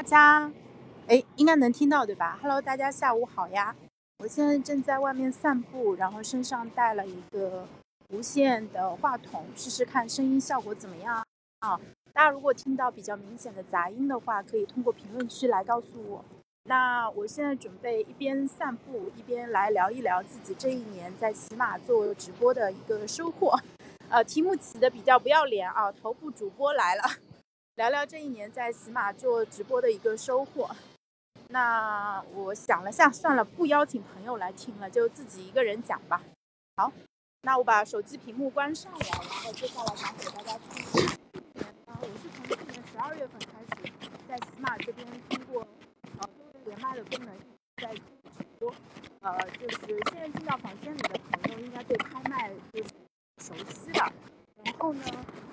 大家，哎，应该能听到对吧？Hello，大家下午好呀！我现在正在外面散步，然后身上带了一个无线的话筒，试试看声音效果怎么样啊？大家如果听到比较明显的杂音的话，可以通过评论区来告诉我。那我现在准备一边散步一边来聊一聊自己这一年在喜马做直播的一个收获。呃，题目起的比较不要脸啊，头部主播来了。聊聊这一年在喜马做直播的一个收获。那我想了下，算了，不邀请朋友来听了，就自己一个人讲吧。好，那我把手机屏幕关上了，然后接下来想给大家听。呃，我是从去年十二月份开始在喜马这边通过呃多人连麦的功能在直播。呃，就是现在进到房间里的朋友应该对开麦就是熟悉的。然后呢？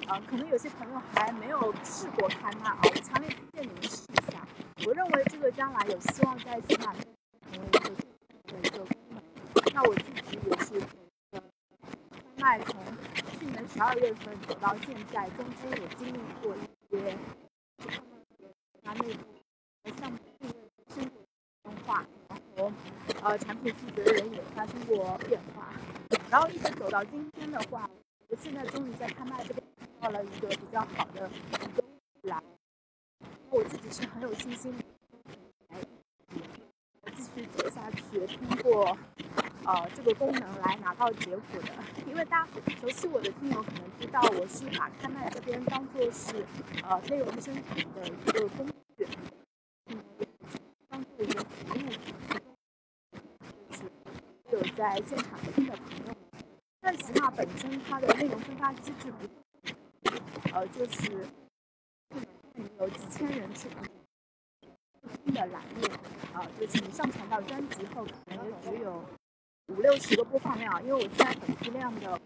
呃，可能有些朋友还没有试过开麦啊，我强烈推荐你们试一下。我认为这个将来有希望在起码成为一个的一个功能。那我自己也是开麦从去年十二月份走到现在，中间也经历过一些就他内部项目定位升级变化，然后呃产品负责人也发生过变化，然后一直走到今天的话，现在终于在拍卖这边。到了一个比较好的一个来，我自己是很有信心，继续走下去，通过呃这个功能来拿到结果的。因为大家熟悉我的听友可能知道，我是把拍卖这边当做是呃内容生产的一个工具，嗯，当做一个服务，就是有在现场听的朋友。本身它的内容分发机制不。呃，就是有几千人去听的栏目，啊，就是你上传到专辑后，可能也只有五六十个播放量，因为我现在粉丝量的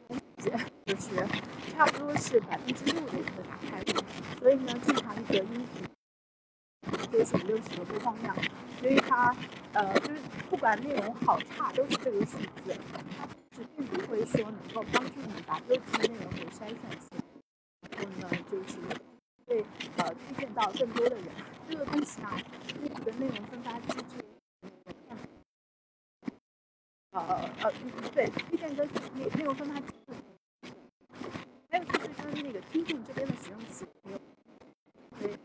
就是差不多是百分之六的一个打开率，所以呢，正常一个音频就是五六十个播放量，所以它呃，就是不管内容好差都是这个数字，它是并不会说能够帮助你把优质的内容给筛选出来。然后呢，就是会呃推荐到更多的人。这个东西啊，内部的内容分发机制，呃呃对，推荐跟内内容分发机制，还有就是跟那个听众这边的使用习惯，对，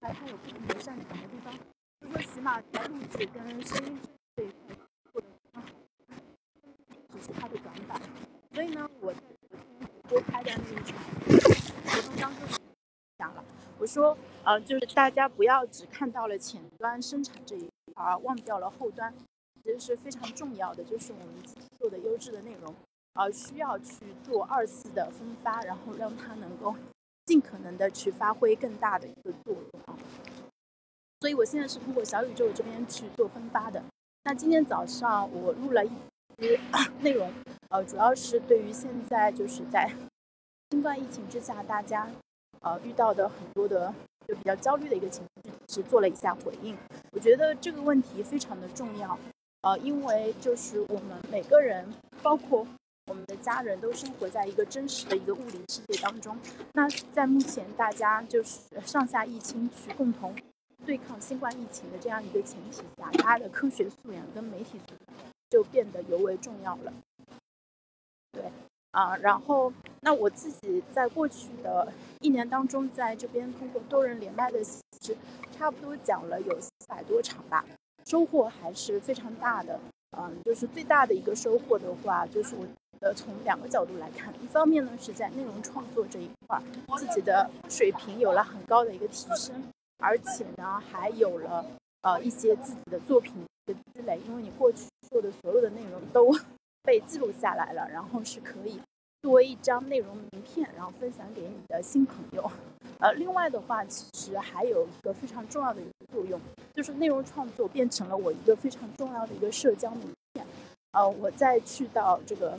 它它有不同的擅长的地方。就说起码在录制跟声音这一块做的非常好，只是它的短板。所以呢，我。在昨天播开的那一场活动当中讲了，我说，呃，就是大家不要只看到了前端生产这一块，而忘掉了后端，其实是非常重要的，就是我们自己做的优质的内容，呃，需要去做二次的分发，然后让它能够尽可能的去发挥更大的一个作用啊。所以我现在是通过小宇宙这边去做分发的。那今天早上我录了一期 内容。呃，主要是对于现在就是在 新冠疫情之下，大家呃遇到的很多的就比较焦虑的一个情绪，是做了一下回应。我觉得这个问题非常的重要，呃，因为就是我们每个人，包括我们的家人都生活在一个真实的一个物理世界当中。那在目前大家就是上下疫情去共同对抗新冠疫情的这样一个前提下，大家的科学素养跟媒体素养就变得尤为重要了。啊，然后那我自己在过去的一年当中，在这边通过多人连麦的形式，差不多讲了有四百多场吧，收获还是非常大的。嗯，就是最大的一个收获的话，就是我呃从两个角度来看，一方面呢是在内容创作这一块，自己的水平有了很高的一个提升，而且呢还有了呃一些自己的作品的积累，因为你过去做的所有的内容都。被记录下来了，然后是可以作为一张内容名片，然后分享给你的新朋友。呃，另外的话，其实还有一个非常重要的一个作用，就是内容创作变成了我一个非常重要的一个社交名片。呃，我在去到这个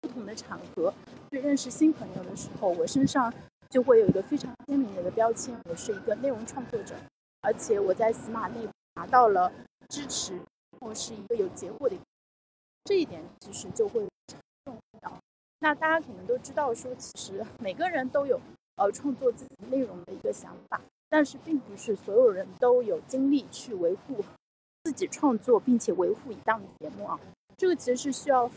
不同的场合去认识新朋友的时候，我身上就会有一个非常鲜明的一个标签，我是一个内容创作者，而且我在喜马内部拿到了支持，或是一个有结果的。这一点其实就会重要。那大家可能都知道，说其实 每个人都有呃创作自己内容的一个想法。但是并不是所有人都有精力去维护自己创作并且维护一档节目啊，这个其实是需要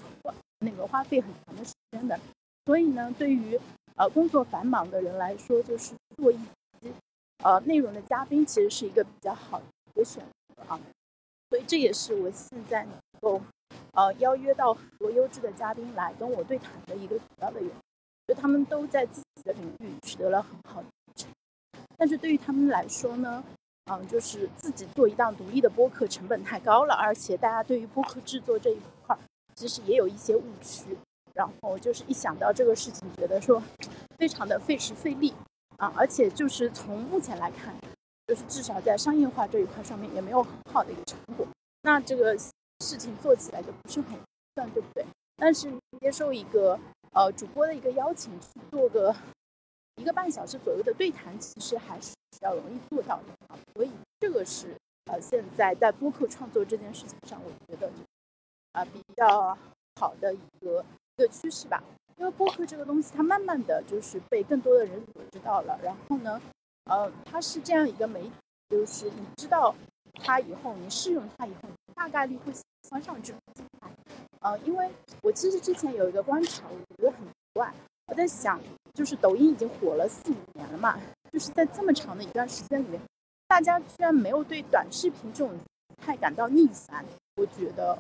那个花费很长的时间的。所以呢，对于呃工作繁忙的人来说，就是做一期呃内容的嘉宾，其实是一个比较好的一个选择啊。所以这也是我现在能够呃邀约到很多优质的嘉宾来跟我对谈的一个主要的原因，就他们都在自己的领域取得了很好的成但是对于他们来说呢，嗯，就是自己做一档独立的播客成本太高了，而且大家对于播客制作这一块其实也有一些误区。然后就是一想到这个事情，觉得说非常的费时费力啊，而且就是从目前来看，就是至少在商业化这一块上面也没有很好的一个成果。那这个事情做起来就不是很算，对不对？但是接受一个呃主播的一个邀请去做个一个半小时左右的对谈，其实还是比较容易做到的啊。所以这个是呃现在在播客创作这件事情上，我觉得啊比较好的一个。一个趋势吧，因为播客这个东西，它慢慢的就是被更多的人所知道了。然后呢，呃，它是这样一个媒体，就是你知道它以后，你试用它以后，大概率会喜欢上这种题材。呃，因为我其实之前有一个观察，我觉得很奇怪。我在想，就是抖音已经火了四五年了嘛，就是在这么长的一段时间里面，大家居然没有对短视频这种太感到逆反，我觉得。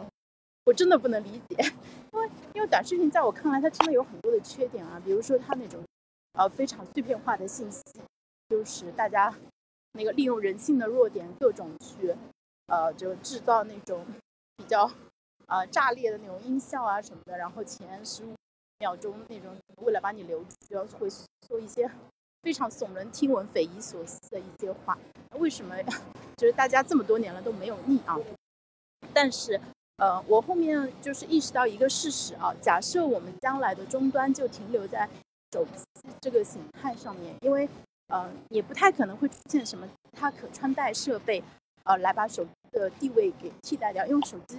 我真的不能理解，因为因为短视频在我看来，它真的有很多的缺点啊，比如说它那种呃非常碎片化的信息，就是大家那个利用人性的弱点，各种去呃就制造那种比较呃炸裂的那种音效啊什么的，然后前十五秒钟那种为了把你留住，会说一些非常耸人听闻、匪夷所思的一些话。为什么就是大家这么多年了都没有腻啊？但是。呃，我后面就是意识到一个事实啊，假设我们将来的终端就停留在手机这个形态上面，因为呃也不太可能会出现什么它可穿戴设备，呃来把手机的地位给替代掉，因为手机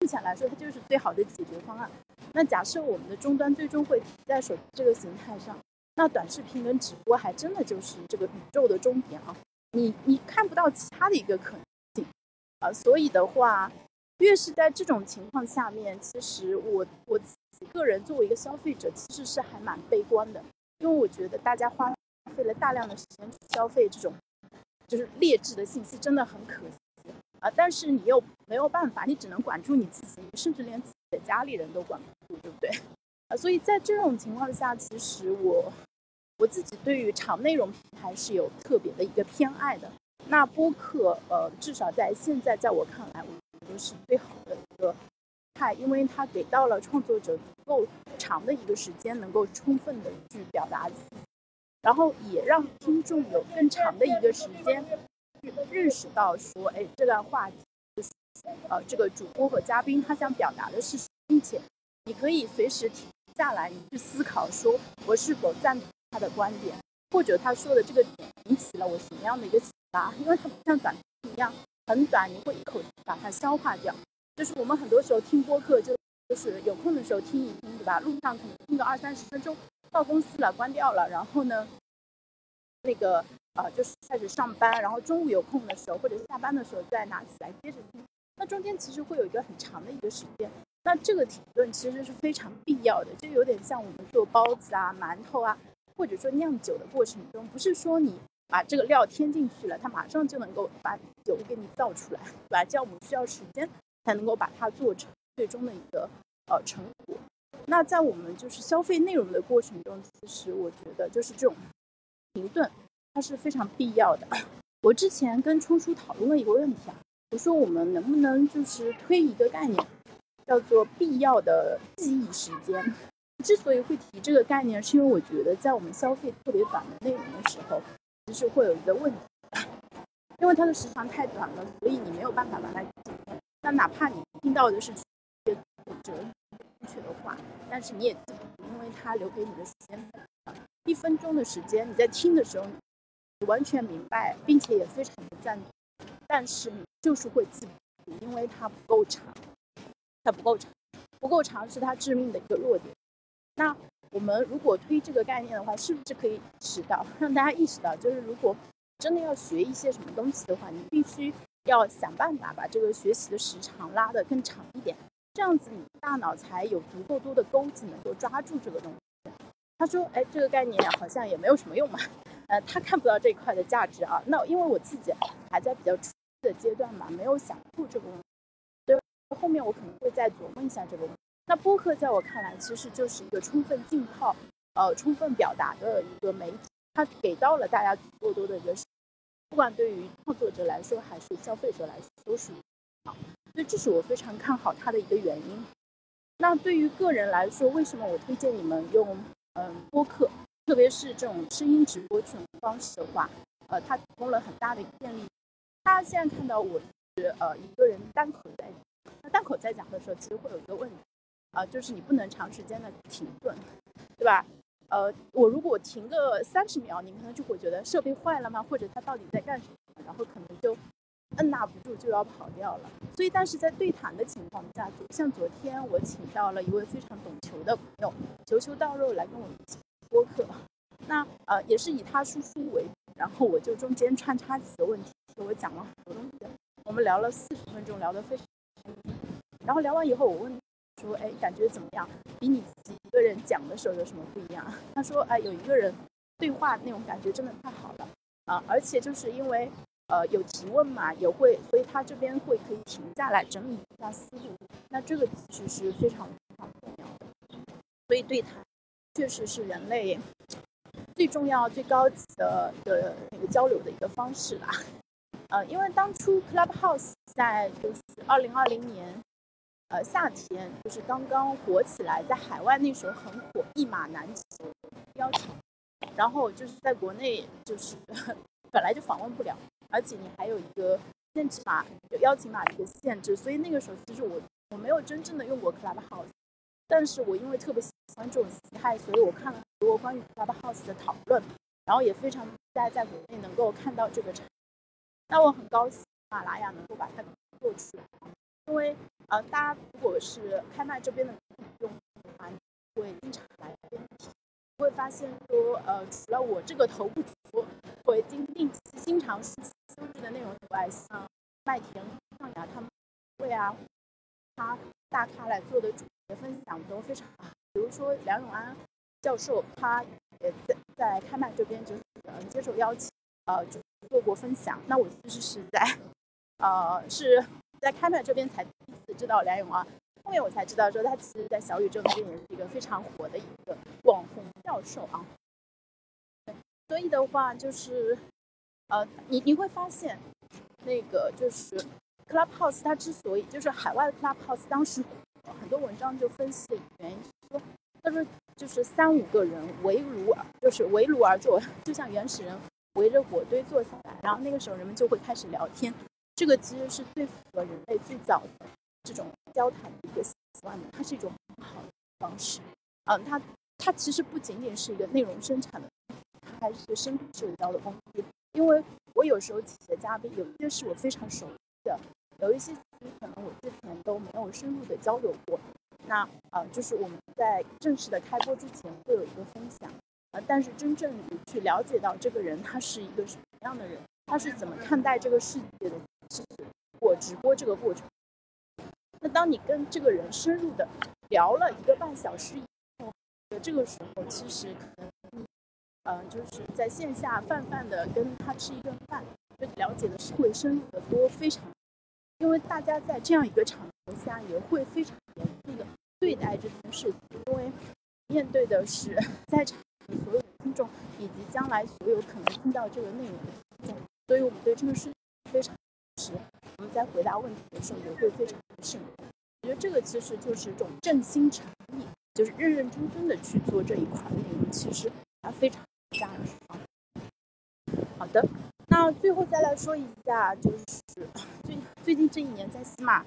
目前来说它就是最好的解决方案。那假设我们的终端最终会停在手机这个形态上，那短视频跟直播还真的就是这个宇宙的终点啊，你你看不到其他的一个可能性啊，所以的话。越是在这种情况下面，其实我我自己个人作为一个消费者，其实是还蛮悲观的，因为我觉得大家花费了大量的时间去消费这种就是劣质的信息，真的很可惜啊。但是你又没有办法，你只能管住你自己，甚至连自己的家里人都管不住，对不对？啊，所以在这种情况下，其实我我自己对于长内容平台是有特别的一个偏爱的。那播客，呃，至少在现在，在我看来，我。觉得是最好的一个态，因为它给到了创作者足够长的一个时间，能够充分的去表达自己，然后也让听众有更长的一个时间去认识到说，哎，这段话就是呃，这个主播和嘉宾他想表达的是，并且你可以随时停下来，你去思考说，我是否赞同他的观点，或者他说的这个点引起了我什么样的一个启发，因为它不像短视频一样。很短，你会一口把它消化掉。就是我们很多时候听播客，就就是有空的时候听一听，对吧？路上可能听个二三十分钟，到公司了关掉了，然后呢，那个呃就是开始上班，然后中午有空的时候或者下班的时候再拿起来接着听。那中间其实会有一个很长的一个时间，那这个停顿其实是非常必要的，就有点像我们做包子啊、馒头啊，或者说酿酒的过程中，不是说你。把这个料添进去了，它马上就能够把酒给你造出来，对吧？酵母需要时间才能够把它做成最终的一个呃成果。那在我们就是消费内容的过程中，其实我觉得就是这种停顿，它是非常必要的。我之前跟冲叔讨论了一个问题啊，我说我们能不能就是推一个概念，叫做必要的记忆时间。之所以会提这个概念，是因为我觉得在我们消费特别短的内容的时候。其实会有一个问题，因为它的时长太短了，所以你没有办法把它。那哪怕你听到的是正确的话，但是你也记不住，因为它留给你的时间一分钟的时间，你在听的时候，你完全明白，并且也非常的赞同，但是你就是会记不住，因为它不够长，它不够长，不够长是它致命的一个弱点。那。我们如果推这个概念的话，是不是可以意识到，让大家意识到，就是如果真的要学一些什么东西的话，你必须要想办法把这个学习的时长拉得更长一点，这样子你大脑才有足够多的钩子能够抓住这个东西。他说：“哎，这个概念好像也没有什么用嘛。”呃，他看不到这一块的价值啊。那因为我自己还在比较初的阶段嘛，没有想透这个问题，所以后面我可能会再琢磨一下这个问题。那播客在我看来，其实就是一个充分浸泡、呃，充分表达的一个媒体，它给到了大家足够多的一个，不管对于创作者来说还是消费者来说，都是好。所以这是我非常看好它的一个原因。那对于个人来说，为什么我推荐你们用嗯播客？特别是这种声音直播这种方式的话，呃，它提供了很大的便利。大家现在看到我是呃一个人单口在，那单口在讲的时候，其实会有一个问题，啊，就是你不能长时间的停顿，对吧？呃，我如果停个三十秒，你可能就会觉得设备坏了吗？或者他到底在干什么？然后可能就按捺不住就要跑掉了。所以，但是在对谈的情况下，像昨天我请到了一位非常懂球的朋友，球球到肉来跟我一起。播客，那呃也是以他输出为主，然后我就中间穿插几个问题，给我讲了很多东西，我们聊了四十分钟，聊得非常开心，然后聊完以后我问说，哎，感觉怎么样？比你自己一个人讲的时候有什么不一样？他说，哎，有一个人对话那种感觉真的太好了啊，而且就是因为呃有提问嘛，也会，所以他这边会可以停下来整理一下思路，那这个其实是非常非常重要的，所以对他。确实是人类最重要、最高级的的那个交流的一个方式啦。呃，因为当初 Clubhouse 在就是二零二零年呃夏天就是刚刚火起来，在海外那时候很火，一马难求邀请，然后就是在国内就是 本来就访问不了，而且你还有一个限制码，就邀请码的一个限制，所以那个时候其实我我没有真正的用过 Clubhouse。但是我因为特别喜欢这种形态，所以我看了很多关于 Clubhouse 的讨论，然后也非常期待在国内能够看到这个产品。那我很高兴喜马拉雅能够把它做出来，因为呃，大家如果是开麦这边的用户的话，会经常来问题，会发现说呃，除了我这个头部主播会经定期经常输出的内容以外，像麦田、象牙他们会啊，他大咖来做的主。的分享都非常好，比如说梁永安教授，他也在在开麦这边就是呃接受邀请，呃就做过分享。那我其实是在呃是在开麦这边才第一次知道梁永安，后面我才知道说他其实在小宇宙那边也是一个非常火的一个网红教授啊。所以的话就是呃你你会发现那个就是 Clubhouse 它之所以就是海外的 Clubhouse 当时。很多文章就分析的原因说，他说就是三五个人围炉就是围炉而坐，就像原始人围着火堆坐下来，然后那个时候人们就会开始聊天。这个其实是最符合人类最早的这种交谈的一个习惯的，它是一种很好的方式。嗯，它它其实不仅仅是一个内容生产的，还是深度社交的工具。因为我有时候请的嘉宾有一些是我非常熟悉的。有一些可能我之前都没有深入的交流过，那呃就是我们在正式的开播之前会有一个分享，呃但是真正你去了解到这个人他是一个什么样的人，他是怎么看待这个世界的，其实我直播这个过程，那当你跟这个人深入的聊了一个半小时以后，这个时候其实可能你呃就是在线下泛泛的跟他吃一顿饭，就了解的是会深入的多，非常。因为大家在这样一个场合下也会非常严肃的对待这件事情，因为面对的是在场的所有的听众以及将来所有可能听到这个内容的听众，所以我们对这个事情非常实。我们在回答问题的时候也会非常的慎重。我觉得这个其实就是一种正心诚意，就是认认真真的去做这一块内容，其实它非常价值。好的，那最后再来说一下，就是最最近这一年在喜马，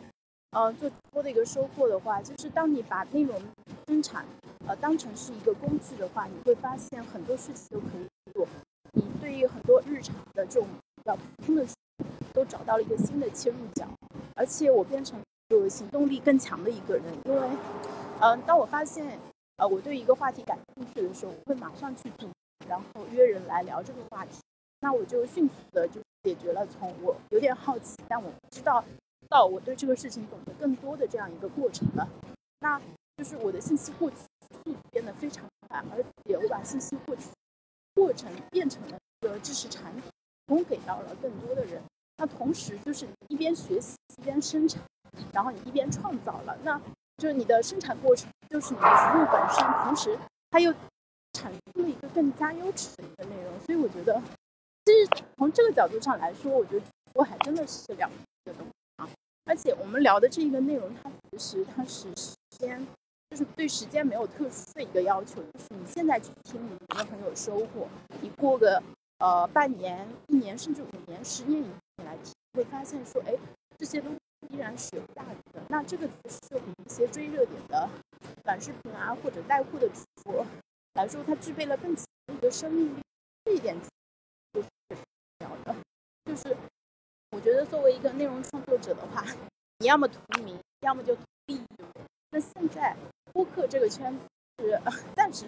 呃，做直播的一个收获的话，就是当你把内容生产，呃，当成是一个工具的话，你会发现很多事情都可以做。你对于很多日常的这种比较普通的，都找到了一个新的切入角。而且我变成一个行动力更强的一个人，因为，嗯，当我发现，呃，我对一个话题感兴趣的时候，我会马上去读，然后约人来聊这个话题。那我就迅速的就解决了从我有点好奇，但我不知道到我对这个事情懂得更多的这样一个过程了。那就是我的信息获取速度变得非常快，而且我把信息获取过程变成了一个知识产品，供给到了更多的人。那同时就是一边学习一边生产，然后你一边创造了，那就是你的生产过程就是你的服务本身，同时它又产出了一个更加优质的一个内容。所以我觉得，其实从这个角度上来说，我觉得我还真的是了解东西啊。而且我们聊的这一个内容，它其实它是时间，就是对时间没有特殊的一个要求，就是你现在去听，你觉得很有收获，你过个呃半年、一年甚至五年、十年以后。你来听，会发现说，哎，这些东西依然是有价值的。那这个其实对比一些追热点的短视频啊，或者带货的主播来说，它具备了更强的一个生命力。这一点就是重要的。就是我觉得作为一个内容创作者的话，你要么图名，要么就图利。那现在播客这个圈子是暂时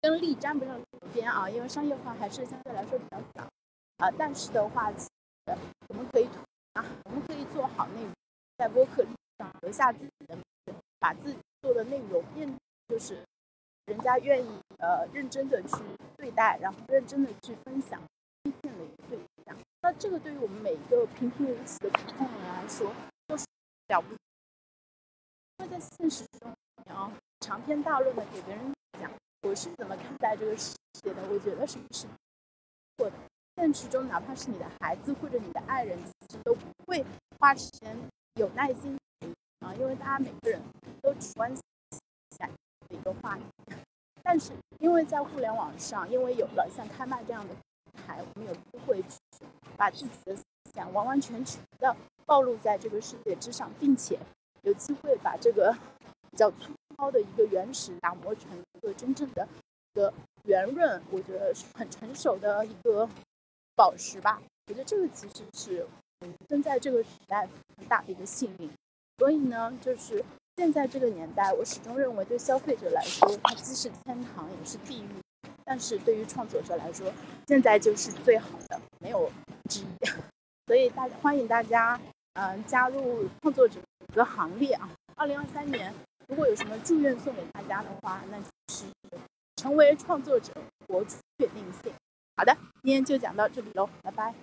跟利沾不上边啊，因为商业化还是相对来说比较少啊。但是的话。我们可以啊，我们可以做好内容，在播客上留下自己的名字，把自己做的内容变，就是人家愿意呃认真的去对待，然后认真的去分享，推荐的一个对象。那这个对于我们每一个平平无奇的普通人来说，都是了不起。因为在现实中，你要长篇大论的给别人讲我是怎么看待这个世界的，我觉得是不是错的？现实中，哪怕是你的孩子或者你的爱人，其实都不会花时间、有耐心啊，因为大家每个人都只关心下的一个话题。但是，因为在互联网上，因为有了像开麦这样的平台，我们有机会去把自己的思想完完全全的暴露在这个世界之上，并且有机会把这个比较粗糙的一个原始打磨成一个真正的一个圆润，我觉得是很成熟的一个。宝石吧，我觉得这个其实是生在这个时代很大的一个幸运。所以呢，就是现在这个年代，我始终认为对消费者来说，它既是天堂也是地狱。但是对于创作者来说，现在就是最好的，没有之一。所以大欢迎大家，嗯，加入创作者的行列啊！二零二三年，如果有什么祝愿送给大家的话，那就是成为创作者，活出确定性。好的，今天就讲到这里喽，拜拜。